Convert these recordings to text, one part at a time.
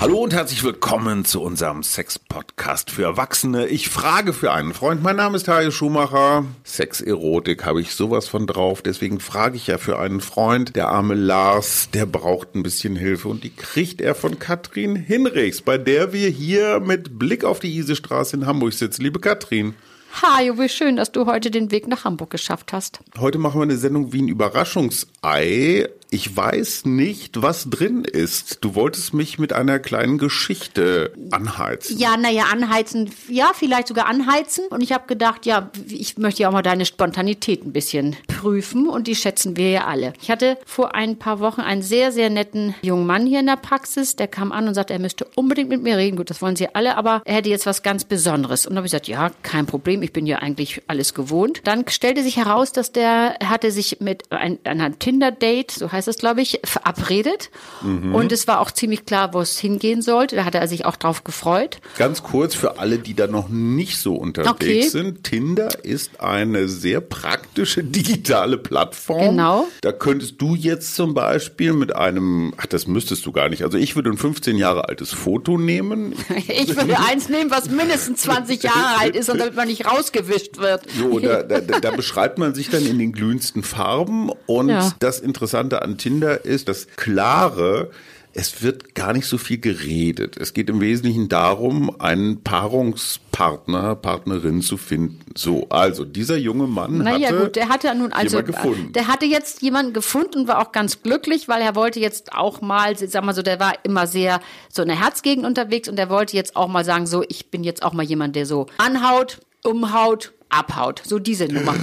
Hallo und herzlich willkommen zu unserem Sex-Podcast für Erwachsene. Ich frage für einen Freund. Mein Name ist Hajo Schumacher. Sex-Erotik habe ich sowas von drauf. Deswegen frage ich ja für einen Freund. Der arme Lars, der braucht ein bisschen Hilfe und die kriegt er von Katrin Hinrichs, bei der wir hier mit Blick auf die Isestraße in Hamburg sitzen. Liebe Katrin. Hajo, wie schön, dass du heute den Weg nach Hamburg geschafft hast. Heute machen wir eine Sendung wie ein Überraschungsei. Ich weiß nicht, was drin ist. Du wolltest mich mit einer kleinen Geschichte anheizen. Ja, naja, anheizen, ja, vielleicht sogar anheizen. Und ich habe gedacht, ja, ich möchte ja auch mal deine Spontanität ein bisschen prüfen und die schätzen wir ja alle. Ich hatte vor ein paar Wochen einen sehr, sehr netten jungen Mann hier in der Praxis, der kam an und sagte, er müsste unbedingt mit mir reden. Gut, das wollen sie alle, aber er hätte jetzt was ganz Besonderes. Und da habe ich gesagt, ja, kein Problem, ich bin ja eigentlich alles gewohnt. Dann stellte sich heraus, dass der hatte sich mit ein, einer Tinder-Date, so heißt heißt es, glaube ich, verabredet. Mhm. Und es war auch ziemlich klar, wo es hingehen sollte. Da hat er sich auch drauf gefreut. Ganz kurz für alle, die da noch nicht so unterwegs okay. sind. Tinder ist eine sehr praktische digitale Plattform. Genau. Da könntest du jetzt zum Beispiel mit einem, ach, das müsstest du gar nicht. Also ich würde ein 15 Jahre altes Foto nehmen. ich würde eins nehmen, was mindestens 20 Jahre alt ist und damit man nicht rausgewischt wird. So, da, da, da beschreibt man sich dann in den glühendsten Farben. Und ja. das Interessante an an Tinder ist das Klare, es wird gar nicht so viel geredet. Es geht im Wesentlichen darum, einen Paarungspartner, Partnerin zu finden. So, also dieser junge Mann naja, hatte gut, der hatte nun also gefunden. der hatte jetzt jemanden gefunden und war auch ganz glücklich, weil er wollte jetzt auch mal, sag mal so, der war immer sehr so in der Herzgegend unterwegs und der wollte jetzt auch mal sagen, so ich bin jetzt auch mal jemand, der so anhaut, umhaut, abhaut. So diese Nummer.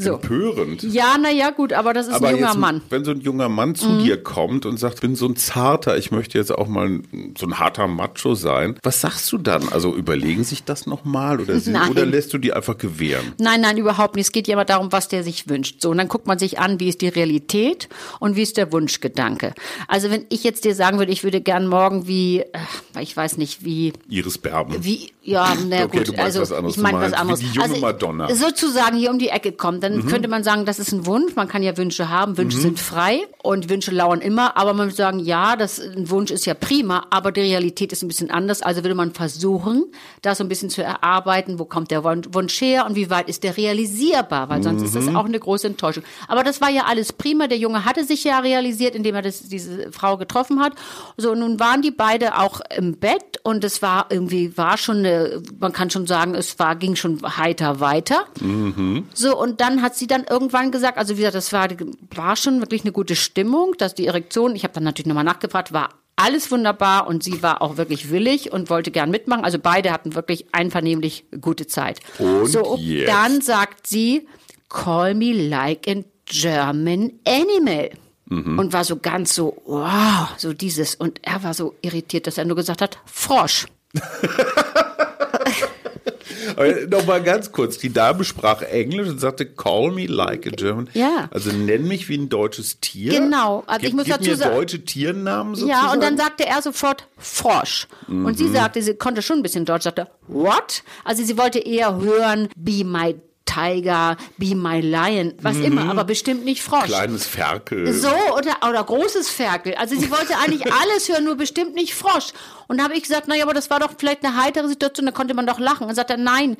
So. Empörend. Ja, naja, gut, aber das ist aber ein junger Mann. Wenn so ein junger Mann zu mhm. dir kommt und sagt, ich bin so ein zarter, ich möchte jetzt auch mal so ein harter Macho sein, was sagst du dann? Also überlegen sich das nochmal oder, oder lässt du die einfach gewähren? Nein, nein, überhaupt nicht. Es geht ja immer darum, was der sich wünscht. So, und dann guckt man sich an, wie ist die Realität und wie ist der Wunschgedanke. Also wenn ich jetzt dir sagen würde, ich würde gern morgen wie, äh, ich weiß nicht, wie... Iris Berben. Wie, ja, na okay, gut. also ich meine was anderes. Wie die junge also, Madonna. Sozusagen hier um die Ecke kommt, dann mhm. könnte man sagen, das ist ein Wunsch. Man kann ja Wünsche haben. Wünsche mhm. sind frei und Wünsche lauern immer. Aber man würde sagen, ja, das, ein Wunsch ist ja prima, aber die Realität ist ein bisschen anders. Also würde man versuchen, das so ein bisschen zu erarbeiten. Wo kommt der Wunsch her und wie weit ist der realisierbar? Weil sonst mhm. ist das mhm. auch eine große Enttäuschung. Aber das war ja alles prima. Der Junge hatte sich ja realisiert, indem er das, diese Frau getroffen hat. So, nun waren die beide auch im Bett und es war irgendwie, war schon eine, man kann schon sagen, es war, ging schon heiter weiter. Mhm. So, und dann hat sie dann irgendwann gesagt, also wie gesagt, das war, war schon wirklich eine gute Stimmung, dass die Erektion, ich habe dann natürlich nochmal nachgefragt, war alles wunderbar und sie war auch wirklich willig und wollte gern mitmachen. Also beide hatten wirklich einvernehmlich gute Zeit. Und so, jetzt? dann sagt sie, call me like a German animal. Mhm. Und war so ganz so, wow, so dieses. Und er war so irritiert, dass er nur gesagt hat, Frosch. Nochmal ganz kurz. Die Dame sprach Englisch und sagte, call me like a German. Ja. Also nenn mich wie ein deutsches Tier. Genau. Also gib, ich muss gib dazu mir sagen. deutsche Tiernamen sozusagen. Ja, und dann sagte er sofort Frosch. Mhm. Und sie mhm. sagte, sie konnte schon ein bisschen Deutsch, sagte, what? Also sie wollte eher hören, be my Tiger, Be My Lion, was mhm. immer, aber bestimmt nicht Frosch. Kleines Ferkel. So, oder, oder großes Ferkel. Also sie wollte eigentlich alles hören, nur bestimmt nicht Frosch. Und da habe ich gesagt, naja, aber das war doch vielleicht eine heitere Situation, da konnte man doch lachen. Und sagte, nein,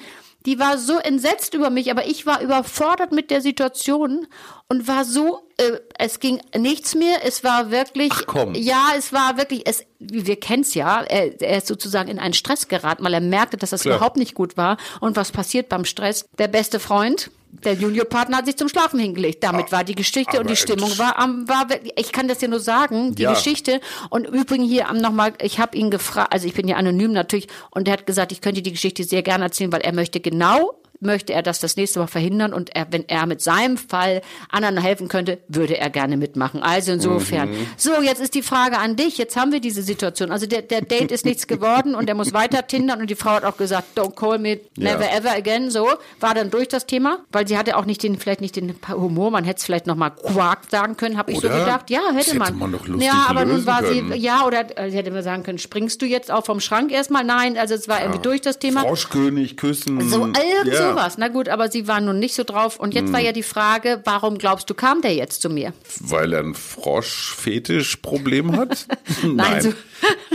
die war so entsetzt über mich, aber ich war überfordert mit der Situation und war so, äh, es ging nichts mehr, es war wirklich, Ach komm. ja, es war wirklich, es, wir kennen's ja, er, er ist sozusagen in einen Stress geraten, weil er merkte, dass das Klar. überhaupt nicht gut war. Und was passiert beim Stress? Der beste Freund, der Juniorpartner hat sich zum Schlafen hingelegt. Damit ah, war die Geschichte und die Stimmung war am war ich kann das ja nur sagen, die ja. Geschichte und übrigens hier am nochmal, ich habe ihn gefragt, also ich bin ja anonym natürlich und er hat gesagt, ich könnte die Geschichte sehr gerne erzählen, weil er möchte genau möchte er das das nächste Mal verhindern und er, wenn er mit seinem Fall anderen helfen könnte, würde er gerne mitmachen. Also insofern. Mhm. So, jetzt ist die Frage an dich. Jetzt haben wir diese Situation. Also der, der Date ist nichts geworden und er muss weiter tindern und die Frau hat auch gesagt, don't call me never ja. ever again. So, war dann durch das Thema, weil sie hatte auch nicht den, vielleicht nicht den Humor, man hätte es vielleicht nochmal Quark sagen können, habe ich so gedacht. Ja, hätte man. man doch lustig ja, aber nun war können. sie, ja, oder äh, sie hätte mir sagen können, springst du jetzt auch vom Schrank erstmal? Nein, also es war ja. irgendwie durch das Thema. Froschkönig, küssen. So, irgend ja. Sowas. Na gut, aber sie war nun nicht so drauf. Und jetzt hm. war ja die Frage, warum glaubst du, kam der jetzt zu mir? Weil er ein Froschfetischproblem hat? Nein. Nein. So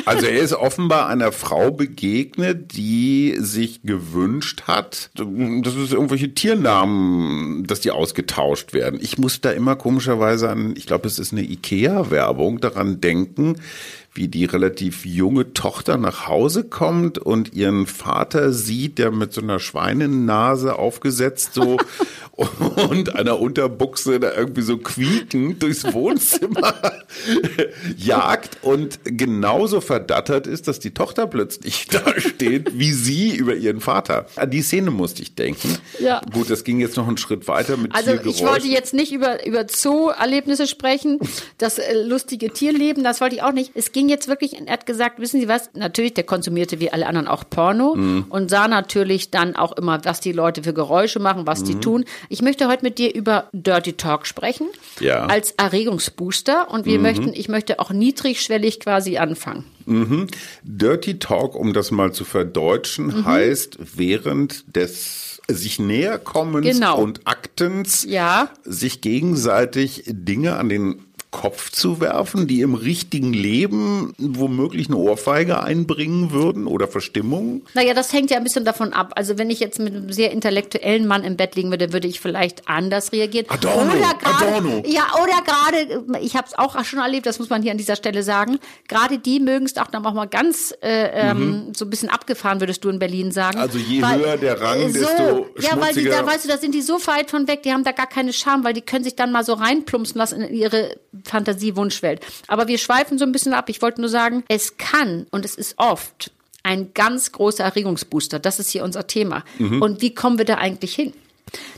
also er ist offenbar einer Frau begegnet, die sich gewünscht hat, dass es irgendwelche Tiernamen, dass die ausgetauscht werden. Ich muss da immer komischerweise an, ich glaube, es ist eine Ikea-Werbung, daran denken, wie die relativ junge Tochter nach Hause kommt und ihren Vater sieht, der mit so einer Schweinennase aufgesetzt so und einer Unterbuchse da irgendwie so quiekend durchs Wohnzimmer jagt und genauso verdattert ist, dass die Tochter plötzlich da steht, wie sie über ihren Vater. An die Szene musste ich denken. Ja. Gut, das ging jetzt noch einen Schritt weiter mit Also ich wollte jetzt nicht über, über Zoo-Erlebnisse sprechen, das äh, lustige Tierleben, das wollte ich auch nicht. Es ging jetzt wirklich, er hat gesagt, wissen Sie was, natürlich, der konsumierte wie alle anderen auch Porno mhm. und sah natürlich dann auch immer, was die Leute für Geräusche machen, was mhm. die tun. Ich möchte heute mit dir über Dirty Talk sprechen. Ja. Als Erregungsbooster. Und wir mhm. möchten, ich möchte auch niedrigschwellig quasi anfangen. Mhm. Dirty Talk, um das mal zu verdeutschen, mhm. heißt während des sich näherkommens genau. und Aktens ja. sich gegenseitig Dinge an den Kopf zu werfen, die im richtigen Leben womöglich eine Ohrfeige einbringen würden oder Verstimmung? Naja, das hängt ja ein bisschen davon ab. Also wenn ich jetzt mit einem sehr intellektuellen Mann im Bett liegen würde, würde ich vielleicht anders reagieren. Adorno, oder grade, Adorno. Ja, oder gerade, ich habe es auch schon erlebt, das muss man hier an dieser Stelle sagen, gerade die mögen es auch dann auch mal ganz äh, ähm, mhm. so ein bisschen abgefahren, würdest du in Berlin sagen. Also je weil, höher der Rang, so, desto Ja, weil die, da weißt du, da sind die so weit von weg, die haben da gar keine Scham, weil die können sich dann mal so reinplumpsen lassen in ihre Fantasiewunschwelt. Aber wir schweifen so ein bisschen ab. Ich wollte nur sagen, es kann und es ist oft ein ganz großer Erregungsbooster. Das ist hier unser Thema. Mhm. Und wie kommen wir da eigentlich hin?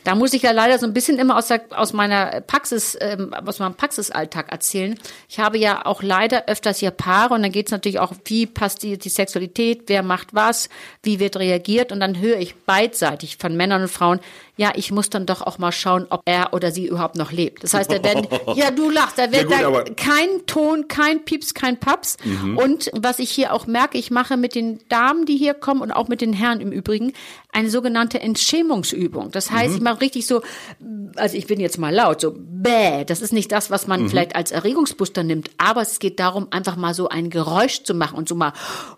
Da muss ich ja leider so ein bisschen immer aus, der, aus meiner Praxis, ähm, aus meinem Praxisalltag erzählen. Ich habe ja auch leider öfters hier Paare und dann geht es natürlich auch, wie passt die, die Sexualität, wer macht was, wie wird reagiert und dann höre ich beidseitig von Männern und Frauen, ja, ich muss dann doch auch mal schauen, ob er oder sie überhaupt noch lebt. Das heißt, da werden, ja, du lachst, da wird ja gut, da kein Ton, kein Pieps, kein Paps. Mhm. Und was ich hier auch merke, ich mache mit den Damen, die hier kommen und auch mit den Herren im Übrigen, eine sogenannte Entschämungsübung. Das heißt, mhm. ich mache richtig so, also ich bin jetzt mal laut, so bäh. Das ist nicht das, was man mhm. vielleicht als Erregungsbuster nimmt, aber es geht darum, einfach mal so ein Geräusch zu machen und so mal,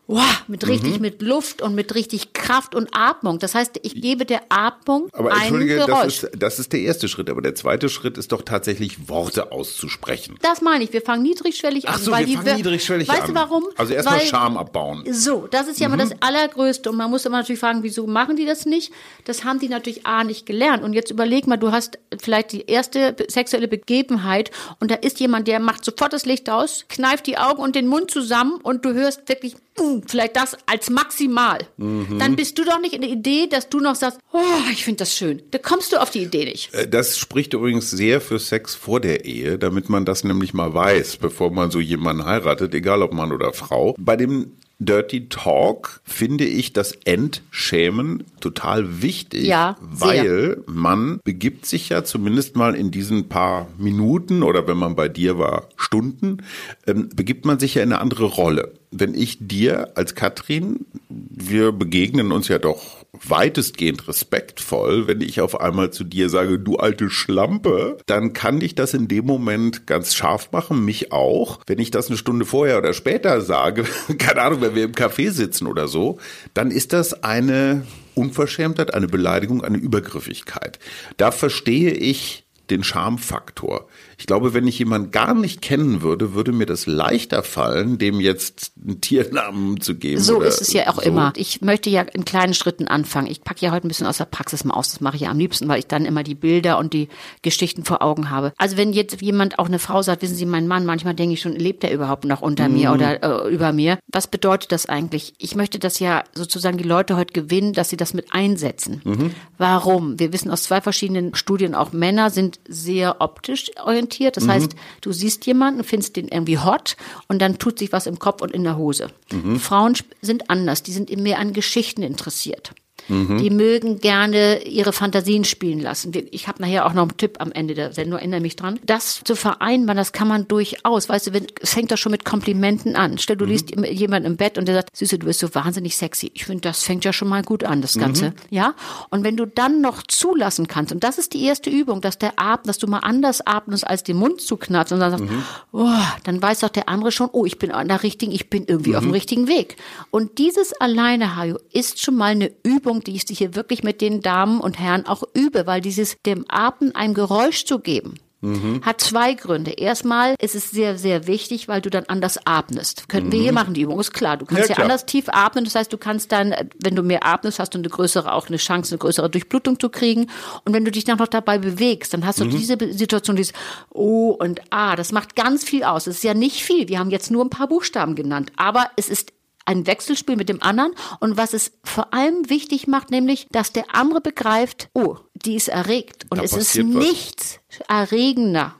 wow, mit richtig, mhm. mit Luft und mit richtig Kraft und Atmung. Das heißt, ich gebe der Atmung aber ein Entschuldige, Geräusch. Das ist, das ist der erste Schritt, aber der zweite Schritt ist doch tatsächlich Worte auszusprechen. Das meine ich. Wir fangen niedrigschwellig an. Ach so, weil wir fangen niedrigschwellig weißt an. Weißt du warum? Also erstmal Scham abbauen. So, das ist ja mhm. immer das Allergrößte. Und man muss immer natürlich fragen, wieso machen die das nicht? Das haben die natürlich A nicht gelernt. Und jetzt überleg mal, du hast vielleicht die erste sexuelle Begebenheit und da ist jemand, der macht sofort das Licht aus, kneift die Augen und den Mund zusammen und du hörst wirklich uh, vielleicht das als maximal. Mhm. Dann bist du doch nicht in der Idee, dass du noch sagst, oh, ich finde das schön. Da kommst du auf die Idee nicht. Äh, das spricht übrigens sehr für Sex vor der Ehe, damit man das nämlich mal weiß, bevor man so jemanden heiratet, egal ob Mann oder Frau. Bei dem Dirty Talk finde ich das Entschämen total wichtig, ja, weil man begibt sich ja zumindest mal in diesen paar Minuten oder wenn man bei dir war, Stunden, ähm, begibt man sich ja in eine andere Rolle. Wenn ich dir als Katrin, wir begegnen uns ja doch weitestgehend respektvoll, wenn ich auf einmal zu dir sage, du alte Schlampe, dann kann ich das in dem Moment ganz scharf machen, mich auch. Wenn ich das eine Stunde vorher oder später sage, keine Ahnung, wenn wir im Café sitzen oder so, dann ist das eine Unverschämtheit, eine Beleidigung, eine Übergriffigkeit. Da verstehe ich den Schamfaktor. Ich glaube, wenn ich jemanden gar nicht kennen würde, würde mir das leichter fallen, dem jetzt einen Tiernamen zu geben. So ist es ja auch so. immer. Ich möchte ja in kleinen Schritten anfangen. Ich packe ja heute ein bisschen aus der Praxis mal aus. Das mache ich ja am liebsten, weil ich dann immer die Bilder und die Geschichten vor Augen habe. Also wenn jetzt jemand, auch eine Frau sagt, wissen Sie, mein Mann, manchmal denke ich schon, lebt er überhaupt noch unter mir oder äh, über mir? Was bedeutet das eigentlich? Ich möchte das ja sozusagen die Leute heute gewinnen, dass sie das mit einsetzen. Warum? Wir wissen aus zwei verschiedenen Studien, auch Männer sind sehr optisch orientiert. Das heißt, du siehst jemanden, findest den irgendwie hot und dann tut sich was im Kopf und in der Hose. Frauen sp- sind anders, die sind mehr an Geschichten interessiert. Die mögen gerne ihre Fantasien spielen lassen. Ich habe nachher auch noch einen Tipp am Ende der Sendung, erinnere mich dran. Das zu vereinbaren, das kann man durchaus. Weißt du, wenn, es fängt doch schon mit Komplimenten an. Stell, du liest jemanden im Bett und der sagt, Süße, du bist so wahnsinnig sexy. Ich finde, das fängt ja schon mal gut an, das Ganze. Ja? Und wenn du dann noch zulassen kannst, und das ist die erste Übung, dass der Atem, dass du mal anders atmest, als den Mund zu knatschen und dann sagst, oh, dann weiß doch der andere schon, oh, ich bin an der richtigen, ich bin irgendwie auf dem richtigen Weg. Und dieses alleine, Hajo, ist schon mal eine Übung, die ich hier wirklich mit den Damen und Herren auch übe, weil dieses dem Atem ein Geräusch zu geben, hat zwei Gründe. Erstmal ist es sehr, sehr wichtig, weil du dann anders atmest. Könnten wir hier machen, die Übung ist klar. Du kannst Ja, ja, anders tief atmen. Das heißt, du kannst dann, äh, wenn du mehr atmest, hast du eine größere, auch eine Chance, eine größere Durchblutung zu kriegen. Und wenn du dich dann noch dabei bewegst, dann hast du diese Be- Situation, dieses O und A. Das macht ganz viel aus. Es ist ja nicht viel. Wir haben jetzt nur ein paar Buchstaben genannt. Aber es ist ein Wechselspiel mit dem anderen und was es vor allem wichtig macht, nämlich, dass der andere begreift, oh, die ist erregt und Da es ist passiert was. nichts erregender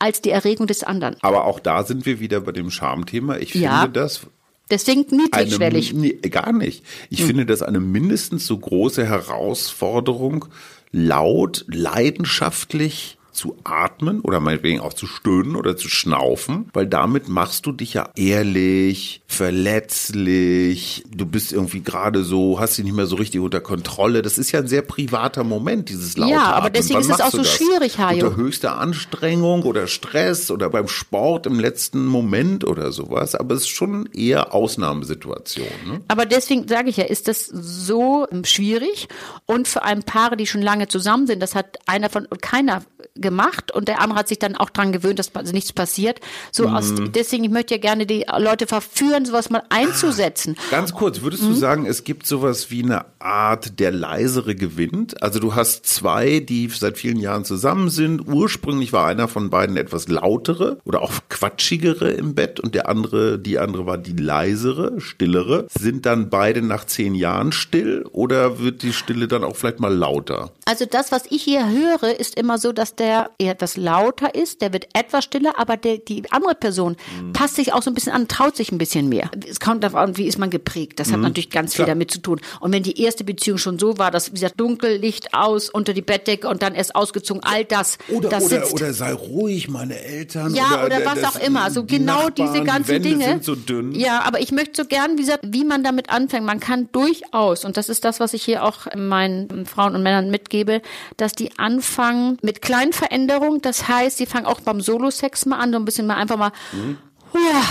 als die Erregung des anderen. Aber auch da sind wir wieder bei dem Schamthema. Ich Ja. finde das Deswegen eine, niedrigschwellig. nee, gar nicht. Ich Hm. finde das eine mindestens so große Herausforderung, laut, leidenschaftlich zu atmen oder meinetwegen auch zu stöhnen oder zu schnaufen, weil damit machst du dich ja ehrlich, verletzlich, du bist irgendwie gerade so, hast dich nicht mehr so richtig unter Kontrolle. Das ist ja ein sehr privater Moment, dieses laute Ja, aber Atmen. deswegen Wann ist es auch so das? schwierig, Hajo. Unter höchster Anstrengung oder Stress oder beim Sport im letzten Moment oder sowas, aber es ist schon eher Ausnahmesituation. Ne? Aber deswegen sage ich ja, ist das so ähm, schwierig und vor allem Paare, die schon lange zusammen sind, das hat einer von keiner gemacht und der andere hat sich dann auch dran gewöhnt, dass also nichts passiert. So aus, Mhm. deswegen ich möchte ja gerne die Leute verführen, sowas mal einzusetzen. Ganz kurz, würdest Mhm. du sagen, es gibt sowas wie eine Art, der leisere gewinnt? Also du hast zwei, die seit vielen Jahren zusammen sind. Ursprünglich war einer von beiden etwas lautere oder auch quatschigere im Bett und der andere, die andere war die leisere, stillere. Sind dann beide nach zehn Jahren still oder wird die Stille dann auch vielleicht mal lauter? Also das, was ich hier höre, ist immer so, dass der eher etwas lauter ist, der wird etwas stiller, aber der, die andere Person Mhm. passt sich auch so ein bisschen an, traut sich ein bisschen mehr. Es kommt darauf an, wie ist man geprägt. Das hat natürlich ganz viel Mhm. Klar. damit zu tun. Und wenn die erste Beziehung schon so war, dass wie gesagt dunkel, Licht aus, unter die Bettdecke und dann erst ausgezogen, all das, Oder, das oder, sitzt. oder sei ruhig, meine Eltern. Ja, oder, der- was das- auch immer. So die genau Nachbarn, diese ganzen die Dinge. sind so dünn. Ja, aber ich möchte so gern, wie gesagt, wie man damit anfängt. Man kann durchaus, und das ist das, was ich hier auch meinen Frauen und Männern mitgebe, dass die anfangen mit kleinen Veränderungen. Das heißt, sie fangen auch beim Solo-Sex mal an, so ein bisschen mal einfach mal Uah,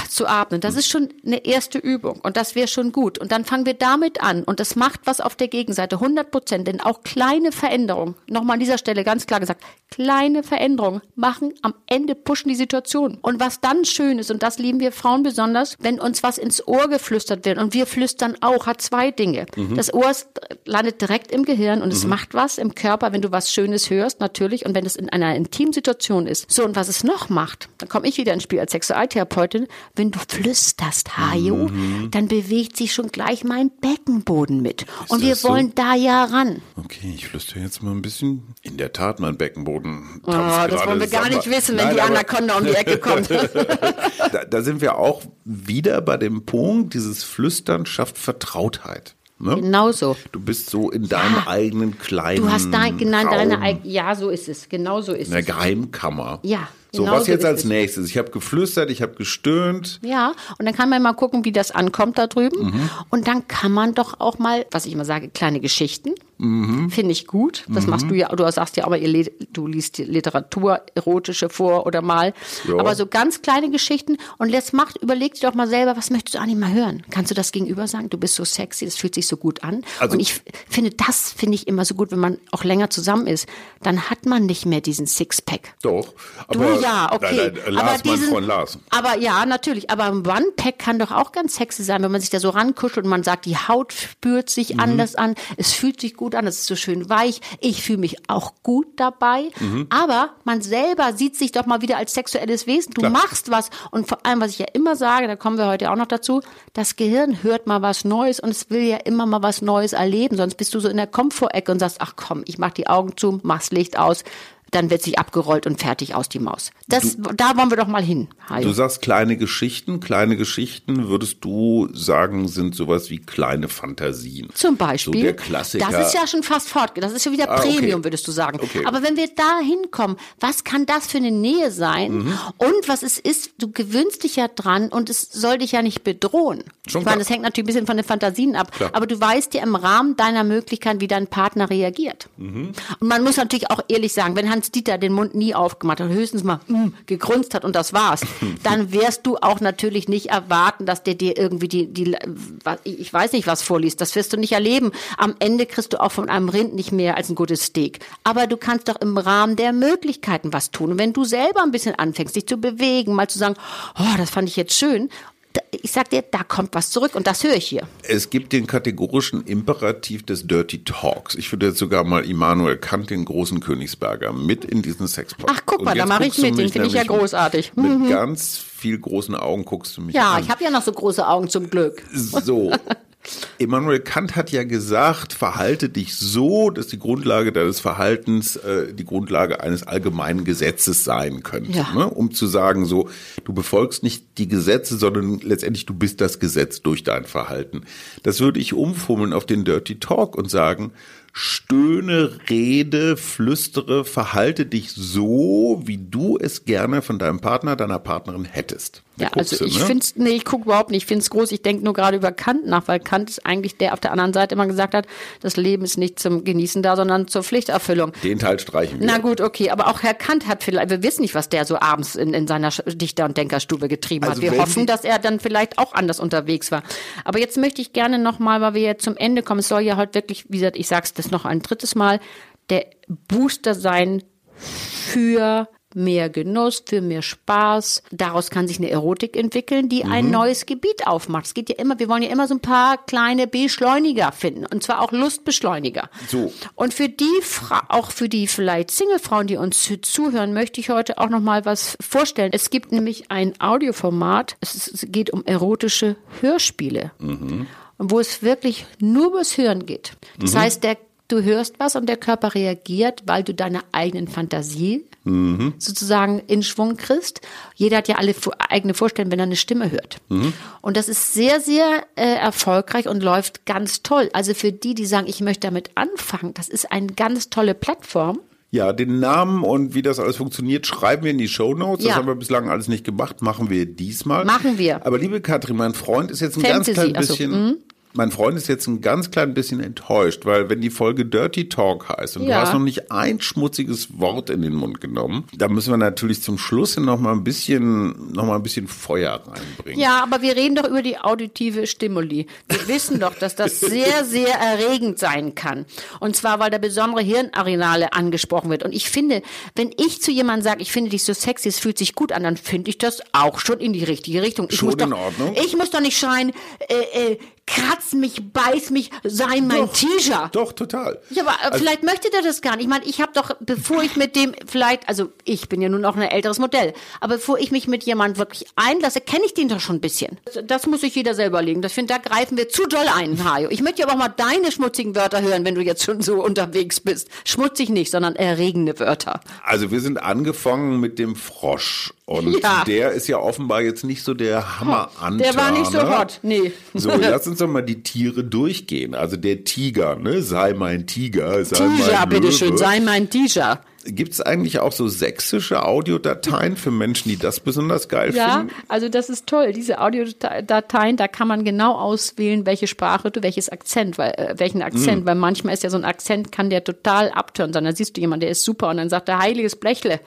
zu atmen. Das ist schon eine erste Übung und das wäre schon gut. Und dann fangen wir damit an und das macht was auf der Gegenseite, 100 Prozent. Denn auch kleine Veränderungen, nochmal an dieser Stelle ganz klar gesagt, kleine Veränderungen machen am Ende pushen die Situation. Und was dann schön ist, und das lieben wir Frauen besonders, wenn uns was ins Ohr geflüstert wird und wir flüstern auch, hat zwei Dinge. Das Ohr ist, landet direkt im Gehirn und es macht was im Körper, wenn du was Schönes hörst, natürlich, und wenn es in einer intimen Situation ist. So, und was es noch macht, dann komme ich wieder ins Spiel als Sexualtherapeutin, wenn du flüsterst, Hajo, dann bewegt sich schon gleich mein Beckenboden mit. Und wir so? wollen da ja ran. Okay, ich flüstere jetzt mal ein bisschen. In der Tat, mein Beckenboden. Oh, das wollen wir gar nicht wissen, wenn Nein, die Anaconda um die Ecke kommt. Da, da sind wir auch wieder bei dem Punkt, dieses Flüstern schafft Vertrautheit. Ne? Genauso. Du bist so in deinem eigenen kleinen Du hast da genau Raum, deine, eig- ja, so ist es. Genau so ist in der es. Geheimkammer. Ja. So, was jetzt als es. nächstes? Ich habe geflüstert, ich habe gestöhnt. Ja, und dann kann man mal gucken, wie das ankommt da drüben. Mhm. Und dann kann man doch auch mal, was ich immer sage, kleine Geschichten. Mhm. Finde ich gut. Das machst du ja, du sagst ja auch mal, du liest die Literatur, erotische vor oder mal. Ja. Aber so ganz kleine Geschichten. Und jetzt macht, überleg dir doch mal selber, was möchtest du eigentlich mal hören? Kannst du das gegenüber sagen? Du bist so sexy, das fühlt sich so gut an. Also- und ich finde, das finde ich immer so gut, wenn man auch länger zusammen ist. Dann hat man nicht mehr diesen Sixpack. Doch. Aber, ja, okay. Nein, nein, Lars, mein Freund Lars. Aber ja, natürlich. Aber ein One-Pack kann doch auch ganz sexy sein, wenn man sich da so rankuschelt und man sagt, die Haut spürt Mhm. sich anders an, es fühlt sich gut an, es ist so schön weich. Ich fühle mich auch gut dabei. Mhm. Aber man selber sieht sich doch mal wieder als sexuelles Wesen. Du Klar. machst was. Und vor allem, was ich ja immer sage, da kommen wir heute auch noch dazu, das Gehirn hört mal was Neues und es will ja immer mal was Neues erleben. Sonst bist du so in der Komfortecke und sagst, ach komm, ich mach die Augen zu, mach's Licht aus. Dann wird sich abgerollt und fertig aus die Maus. Das, da wollen wir doch mal hin. Hajo. Du sagst kleine Geschichten. Kleine Geschichten, würdest du sagen, sind sowas wie kleine Fantasien. Zum Beispiel. So der Klassiker. Das ist ja schon fast fort. Das ist schon wieder Ah, okay. Premium, würdest du sagen. Okay. Aber wenn wir da hinkommen, was kann das für eine Nähe sein? Mhm. Und was es ist, du gewöhnst dich ja dran und es soll dich ja nicht bedrohen. Schon ich meine, klar. das hängt natürlich ein bisschen von den Fantasien ab. Klar. Aber du weißt ja im Rahmen deiner Möglichkeiten, wie dein Partner reagiert. Mhm. Und man muss natürlich auch ehrlich sagen, wenn Hans Dieter den Mund nie aufgemacht hat, höchstens mal mm, gegrunzt hat und das war's, dann wirst du auch natürlich nicht erwarten, dass der dir irgendwie die, die, ich weiß nicht, was vorliest. Das wirst du nicht erleben. Am Ende kriegst du auch von einem Rind nicht mehr als ein gutes Steak. Aber du kannst doch im Rahmen der Möglichkeiten was tun. Und wenn du selber ein bisschen anfängst, dich zu bewegen, mal zu sagen, oh, das fand ich jetzt schön, ich sag dir, da kommt was zurück und das höre ich hier. Es gibt den kategorischen Imperativ des Dirty Talks. Ich würde jetzt sogar mal Immanuel Kant, den großen Königsberger, mit in diesen Sexpot. Ach, guck mal, da mache ich mit, den finde ich ja großartig. Mit ganz viel großen Augen guckst du mich Ja, an. ich habe ja noch so große Augen zum Glück. So. Immanuel Kant hat ja gesagt, verhalte dich so, dass die Grundlage deines Verhaltens äh, die Grundlage eines allgemeinen Gesetzes sein könnte. Ja. Ne? Um zu sagen, so, du befolgst nicht die Gesetze, sondern letztendlich du bist das Gesetz durch dein Verhalten. Das würde ich umfummeln auf den Dirty Talk und sagen, stöhne, rede, flüstere, verhalte dich so, wie du es gerne von deinem Partner, deiner Partnerin hättest. Da Ja, also du, ich ne? find's, nee, ich gucke überhaupt nicht, ich find's groß. Ich denke nur gerade über Kant nach, weil Kant ist eigentlich der auf der anderen Seite immer gesagt hat, das Leben ist nicht zum Genießen da, sondern zur Pflichterfüllung. Den Teil streichen wir. Na gut, okay, aber auch Herr Kant hat vielleicht, wir wissen nicht, was der so abends in, in seiner Dichter- und Denkerstube getrieben Also hat. Wir hoffen, dass er dann vielleicht auch anders unterwegs war. Aber jetzt möchte ich gerne nochmal, weil wir jetzt zum Ende kommen, es soll ja heute wirklich, wie gesagt, ich sag's das noch ein drittes Mal, der Booster sein für mehr Genuss, für mehr Spaß. Daraus kann sich eine Erotik entwickeln, die ein neues Gebiet aufmacht. Es geht ja immer, wir wollen ja immer so ein paar kleine Beschleuniger finden. Und zwar auch Lustbeschleuniger. So. Und für die, Fra auch für die vielleicht Singlefrauen, die uns zu- zuhören, möchte ich heute auch noch mal was vorstellen. Es gibt nämlich ein Audioformat. Es, es geht um erotische Hörspiele. Und wo es wirklich nur übers Hören geht. Das heißt, der, du hörst was und der Körper reagiert, weil du deine eigenen Fantasie sozusagen in Schwung kriegst. Jeder hat ja alle eigene Vorstellungen, wenn er eine Stimme hört. Und das ist sehr, sehr äh, erfolgreich und läuft ganz toll. Also für die, die sagen, ich möchte damit anfangen, das ist eine ganz tolle Plattform. Ja, den Namen und wie das alles funktioniert, schreiben wir in die Shownotes. Das Ja. haben wir bislang alles nicht gemacht, machen wir diesmal. Machen wir. Aber liebe Katrin, mein Freund ist jetzt ein Fantasy, ganz klein ach so, bisschen. Mein Freund ist jetzt ein ganz klein bisschen enttäuscht, weil wenn die Folge Dirty Talk heißt und du Ja. hast noch nicht ein schmutziges Wort in den Mund genommen, da müssen wir natürlich zum Schluss noch mal ein bisschen, noch mal ein bisschen Feuer reinbringen. Ja, aber wir reden doch über die auditive Stimuli. Wir wissen doch, dass das sehr, sehr erregend sein kann. Und zwar, weil da besondere Hirnareale angesprochen wird. Und ich finde, wenn ich zu jemandem sage, ich finde dich so sexy, es fühlt sich gut an, dann finde ich das auch schon in die richtige Richtung. Ich Schon muss doch, in Ordnung. Ich muss doch nicht schreien, äh, äh, kratz mich, beiß mich, sei mein Doch. Teaser. Doch, total. Ja, aber äh, vielleicht möchte der das gar nicht. Ich meine, ich habe doch, bevor ich mit dem vielleicht, also ich bin ja nun auch ein älteres Modell, aber bevor ich mich mit jemand wirklich einlasse, kenne ich den doch schon ein bisschen. Das, das muss sich jeder selber legen. Das finde, da greifen wir zu doll ein, Hajo. Ich möchte aber auch mal deine schmutzigen Wörter hören, wenn du jetzt schon so unterwegs bist. Schmutzig nicht, sondern erregende Wörter. Also wir sind angefangen mit dem Frosch. Und Ja. der ist ja offenbar jetzt nicht so der hammer Der war nicht so hot, nee. So, lass uns doch mal die Tiere durchgehen. Also der Tiger, ne? Sei mein Tiger, sei Teaser, mein bitteschön, Löwe. sei mein Teaser. Gibt es eigentlich auch so sächsische Audiodateien für Menschen, die das besonders geil Ja, finden? also das ist toll. Diese Audiodateien, da kann man genau auswählen, welche Sprache du, welches Akzent, weil, äh, welchen Akzent, Mhm. weil manchmal ist ja so ein Akzent, kann der total abtören sein. Da siehst du jemanden, der ist super und dann sagt er heiliges Blechle.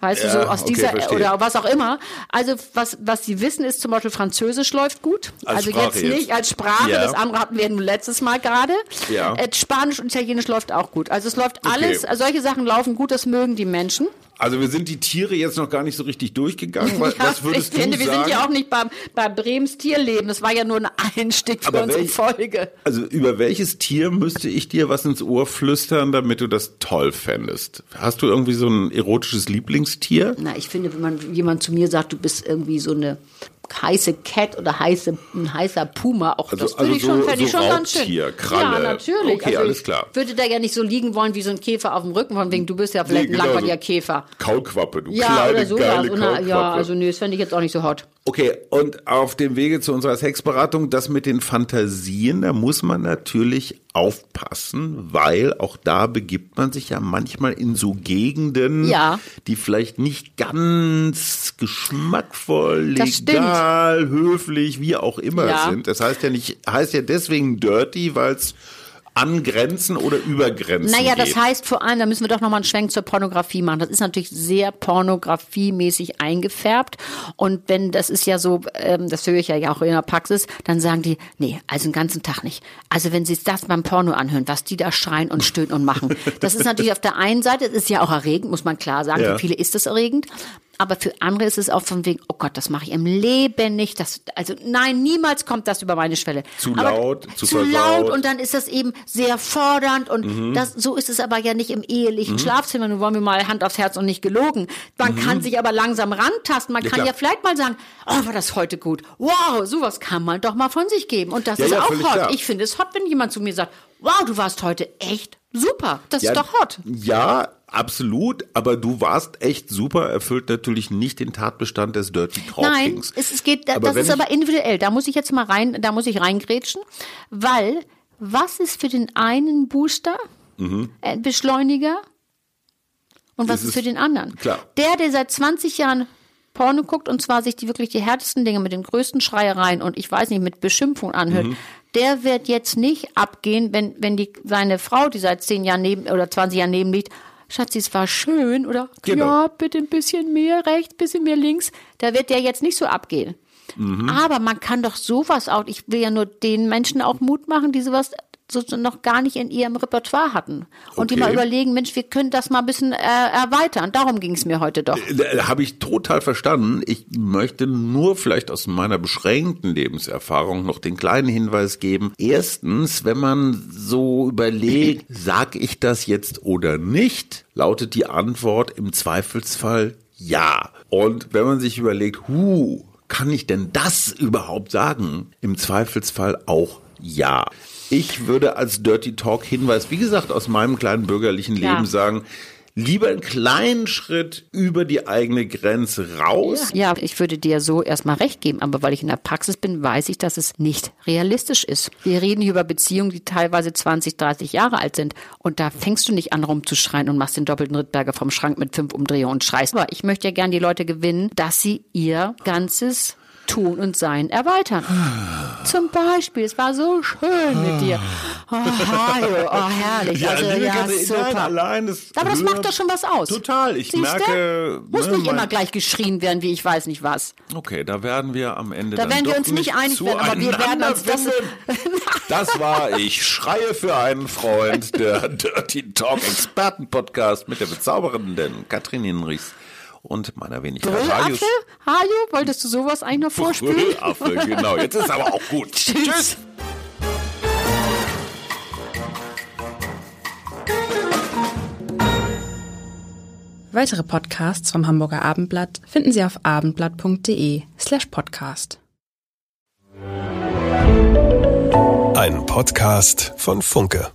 Weißt du, Ja, so aus okay, dieser, verstehe. oder was auch immer. Also was, was sie wissen ist zum Beispiel Französisch läuft gut. Als also Sprache jetzt jetzt. nicht als Sprache, Ja. das andere hatten wir letztes Mal gerade. Ja. Äh, Spanisch und Italienisch läuft auch gut. Also es läuft Okay. alles, solche Sachen laufen gut, das mögen die Menschen. Also wir sind die Tiere jetzt noch gar nicht so richtig durchgegangen. Was, Ja, was würdest ich finde, du wir sagen? sind ja auch nicht beim, bei Brems Tierleben. Das war ja nur ein Einstieg für Aber unsere welch- Folge. Also über welches Tier müsste ich dir was ins Ohr flüstern, damit du das toll fändest? Hast du irgendwie so ein erotisches Lieblingstier? Na, ich finde, wenn man jemand zu mir sagt, du bist irgendwie so eine heiße Cat oder heiße, ein heißer Puma, auch Also- das würde also ich schon, so- fände ich so schon ganz schön. Raubtier, Kralle. Ja, natürlich. Okay, also alles ich klar. würde da ja nicht so liegen wollen wie so ein Käfer auf dem Rücken, von wegen, du bist ja vielleicht Nee, ein genau langweiliger so. Käfer. Kaulquappe, du Ja, kleine, oder so. geile Kaulquappe. ja, also nee, das fände ich jetzt auch nicht so hot. Okay, und auf dem Wege zu unserer Sexberatung, das mit den Fantasien, da muss man natürlich aufpassen, weil auch da begibt man sich ja manchmal in so Gegenden, Ja. die vielleicht nicht ganz geschmackvoll, legal, höflich, wie auch immer Ja. sind. Das heißt ja nicht, heißt ja deswegen dirty, weil es an Grenzen oder über Grenzen Naja, das geht. heißt vor allem, da müssen wir doch nochmal einen Schwenk zur Pornografie machen. Das ist natürlich sehr pornografiemäßig eingefärbt. Und wenn, das ist ja so, ähm, das höre ich ja auch in der Praxis, dann sagen die, nee, also den ganzen Tag nicht. Also wenn sie das beim Porno anhören, was die da schreien und stöhnen und machen. Das ist natürlich auf der einen Seite, das ist ja auch erregend, muss man klar sagen. Ja. Für viele ist das erregend. Aber für andere ist es auch von wegen, oh Gott, das mache ich im Leben nicht. Das, also nein, niemals kommt das über meine Schwelle. Zu Aber laut, zu zu laut und dann ist das eben sehr fordernd und das, so ist es aber ja nicht im ehelichen Schlafzimmer. Nun wollen wir mal Hand aufs Herz und nicht gelogen. Man kann sich aber langsam rantasten. Man Ja, kann klar. ja vielleicht mal sagen, oh, war das heute gut. Wow, sowas kann man doch mal von sich geben. Und das Ja, ist ja, auch hot. klar. Ich finde es hot, wenn jemand zu mir sagt, wow, du warst heute echt super. Das ist doch hot. Ja, absolut. Aber du warst echt super, erfüllt natürlich nicht den Tatbestand des Dirty Nein, Talkings. es, es geht, Aber das ist aber individuell. Da muss ich jetzt mal rein, da muss ich reingrätschen, weil was ist für den einen Booster, äh, Beschleuniger und was Mhm. Das ist für ist- den anderen? klar. Der, der seit 20 Jahren Porno guckt und zwar sich die wirklich die härtesten Dinge mit den größten Schreiereien und ich weiß nicht, mit Beschimpfung anhört, Mhm. der wird jetzt nicht abgehen, wenn, wenn die, seine Frau, die seit 10 Jahren neben oder 20 Jahren neben liegt, Schatzi, es war schön oder Genau. ja, bitte ein bisschen mehr rechts, bisschen mehr links, da wird der jetzt nicht so abgehen. Mhm. Aber man kann doch sowas auch, ich will ja nur den Menschen auch Mut machen, die sowas so so noch gar nicht in ihrem Repertoire hatten. Und die Okay. mal überlegen, Mensch, wir können das mal ein bisschen äh, erweitern. Darum ging es mir heute doch. Da Habe ich total verstanden. Ich möchte nur vielleicht aus meiner beschränkten Lebenserfahrung noch den kleinen Hinweis geben. Erstens, wenn man so überlegt, sag ich das jetzt oder nicht, lautet die Antwort im Zweifelsfall ja. Und wenn man sich überlegt, hu, kann ich denn das überhaupt sagen? Im Zweifelsfall auch ja. Ich würde als Dirty Talk Hinweis, wie gesagt, aus meinem kleinen bürgerlichen Ja. Leben sagen, lieber einen kleinen Schritt über die eigene Grenze raus. Ja, ich würde dir so erstmal recht geben, aber weil ich in der Praxis bin, weiß ich, dass es nicht realistisch ist. Wir reden hier über Beziehungen, die teilweise 20, 30 Jahre alt sind. Und da fängst du nicht an rumzuschreien und machst den doppelten Rittberger vom Schrank mit fünf Umdrehungen und schreist. Aber ich möchte ja gern die Leute gewinnen, dass sie ihr ganzes Tun und Sein erweitern. Zum Beispiel, es war so schön mit dir. Oh, Hajo, oh herrlich. also, liebe ja, Katrin, super. nein, allein das Aber das macht doch schon was aus. Total. Ich Siehste? merke. Muss ne, nicht immer gleich geschrien werden, wie ich weiß nicht was. Okay, da werden wir am Ende Da dann werden wir uns nicht einig werden, aber wir werden uns das-. Das war Ich schreie für einen Freund, der Dirty Talk Experten Podcast mit der bezaubernden Katrin Hinrichs und meiner Wenigkeit. Brüllaffe? Hajo, wolltest du sowas eigentlich noch vorspielen? Brüllaffe, genau. Jetzt ist aber auch gut. Tschüss. Weitere Podcasts vom Hamburger Abendblatt finden Sie auf abendblatt.de slash podcast. Ein Podcast von Funke.